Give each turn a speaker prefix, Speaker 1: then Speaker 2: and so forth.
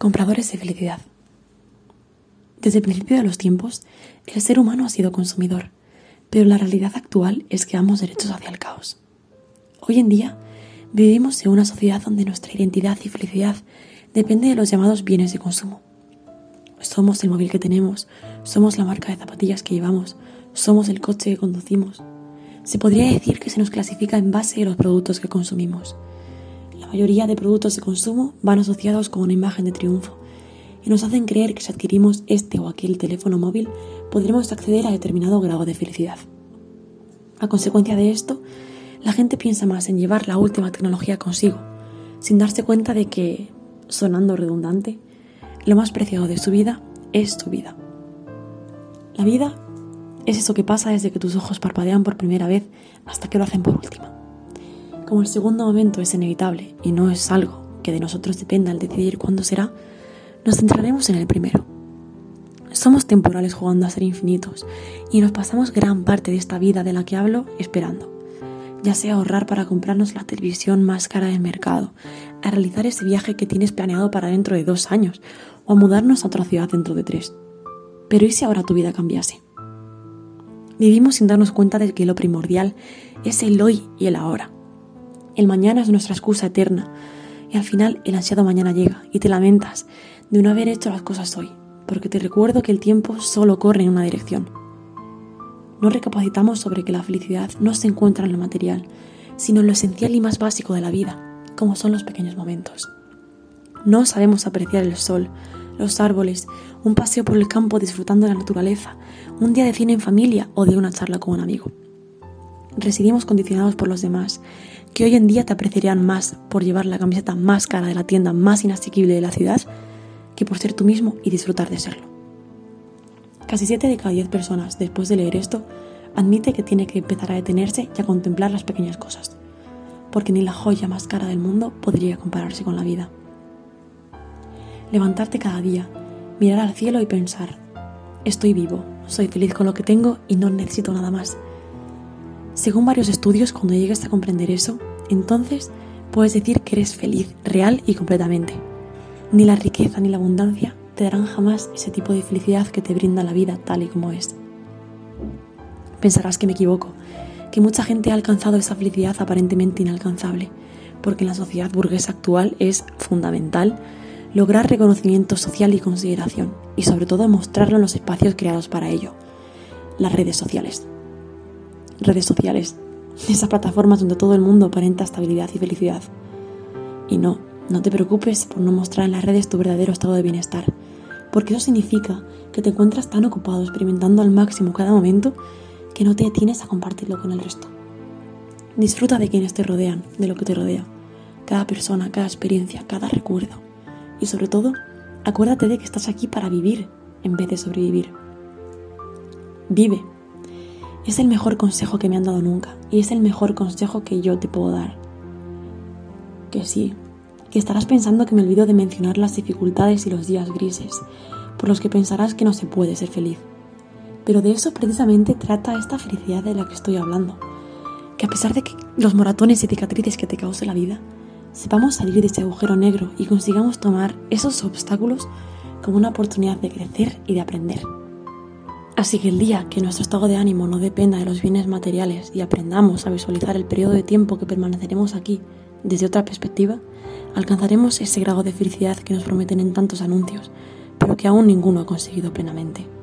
Speaker 1: Compradores de felicidad. Desde el principio de los tiempos, el ser humano ha sido consumidor, pero la realidad actual es que vamos derechos hacia el caos. Hoy en día, vivimos en una sociedad donde nuestra identidad y felicidad depende de los llamados bienes de consumo. Somos el móvil que tenemos, somos la marca de zapatillas que llevamos, somos el coche que conducimos. Se podría decir que se nos clasifica en base a los productos que consumimos. La mayoría de productos de consumo van asociados con una imagen de triunfo y nos hacen creer que si adquirimos este o aquel teléfono móvil podremos acceder a determinado grado de felicidad. A consecuencia de esto, la gente piensa más en llevar la última tecnología consigo, sin darse cuenta de que, sonando redundante, lo más preciado de su vida es tu vida. La vida es eso que pasa desde que tus ojos parpadean por primera vez hasta que lo hacen por última. Como el segundo momento es inevitable y no es algo que de nosotros dependa el decidir cuándo será, nos centraremos en el primero. Somos temporales jugando a ser infinitos y nos pasamos gran parte de esta vida de la que hablo esperando. Ya sea ahorrar para comprarnos la televisión más cara del mercado, a realizar ese viaje que tienes planeado para dentro de dos años o a mudarnos a otra ciudad dentro de tres. Pero ¿y si ahora tu vida cambiase? Vivimos sin darnos cuenta de que lo primordial es el hoy y el ahora el mañana es nuestra excusa eterna y al final el ansiado mañana llega y te lamentas de no haber hecho las cosas hoy, porque te recuerdo que el tiempo solo corre en una dirección. No recapacitamos sobre que la felicidad no se encuentra en lo material, sino en lo esencial y más básico de la vida, como son los pequeños momentos. No sabemos apreciar el sol, los árboles, un paseo por el campo disfrutando de la naturaleza, un día de cine en familia o de una charla con un amigo. Residimos condicionados por los demás que hoy en día te apreciarían más por llevar la camiseta más cara de la tienda más inasequible de la ciudad que por ser tú mismo y disfrutar de serlo. Casi 7 de cada 10 personas, después de leer esto, admite que tiene que empezar a detenerse y a contemplar las pequeñas cosas, porque ni la joya más cara del mundo podría compararse con la vida. Levantarte cada día, mirar al cielo y pensar, estoy vivo, soy feliz con lo que tengo y no necesito nada más según varios estudios, cuando llegues a comprender eso, entonces puedes decir que eres feliz, real y completamente. Ni la riqueza ni la abundancia te darán jamás ese tipo de felicidad que te brinda la vida tal y como es. Pensarás que me equivoco, que mucha gente ha alcanzado esa felicidad aparentemente inalcanzable, porque en la sociedad burguesa actual es fundamental lograr reconocimiento social y consideración, y sobre todo mostrarlo en los espacios creados para ello, las redes sociales redes sociales, esas plataformas donde todo el mundo aparenta estabilidad y felicidad. Y no, no te preocupes por no mostrar en las redes tu verdadero estado de bienestar, porque eso significa que te encuentras tan ocupado experimentando al máximo cada momento que no te detienes a compartirlo con el resto. Disfruta de quienes te rodean, de lo que te rodea, cada persona, cada experiencia, cada recuerdo. Y sobre todo, acuérdate de que estás aquí para vivir en vez de sobrevivir. Vive es el mejor consejo que me han dado nunca y es el mejor consejo que yo te puedo dar. Que sí, que estarás pensando que me olvido de mencionar las dificultades y los días grises, por los que pensarás que no se puede ser feliz. Pero de eso precisamente trata esta felicidad de la que estoy hablando. Que a pesar de que los moratones y cicatrices que te cause la vida, sepamos salir de ese agujero negro y consigamos tomar esos obstáculos como una oportunidad de crecer y de aprender. Así que el día que nuestro estado de ánimo no dependa de los bienes materiales y aprendamos a visualizar el periodo de tiempo que permaneceremos aquí desde otra perspectiva, alcanzaremos ese grado de felicidad que nos prometen en tantos anuncios, pero que aún ninguno ha conseguido plenamente.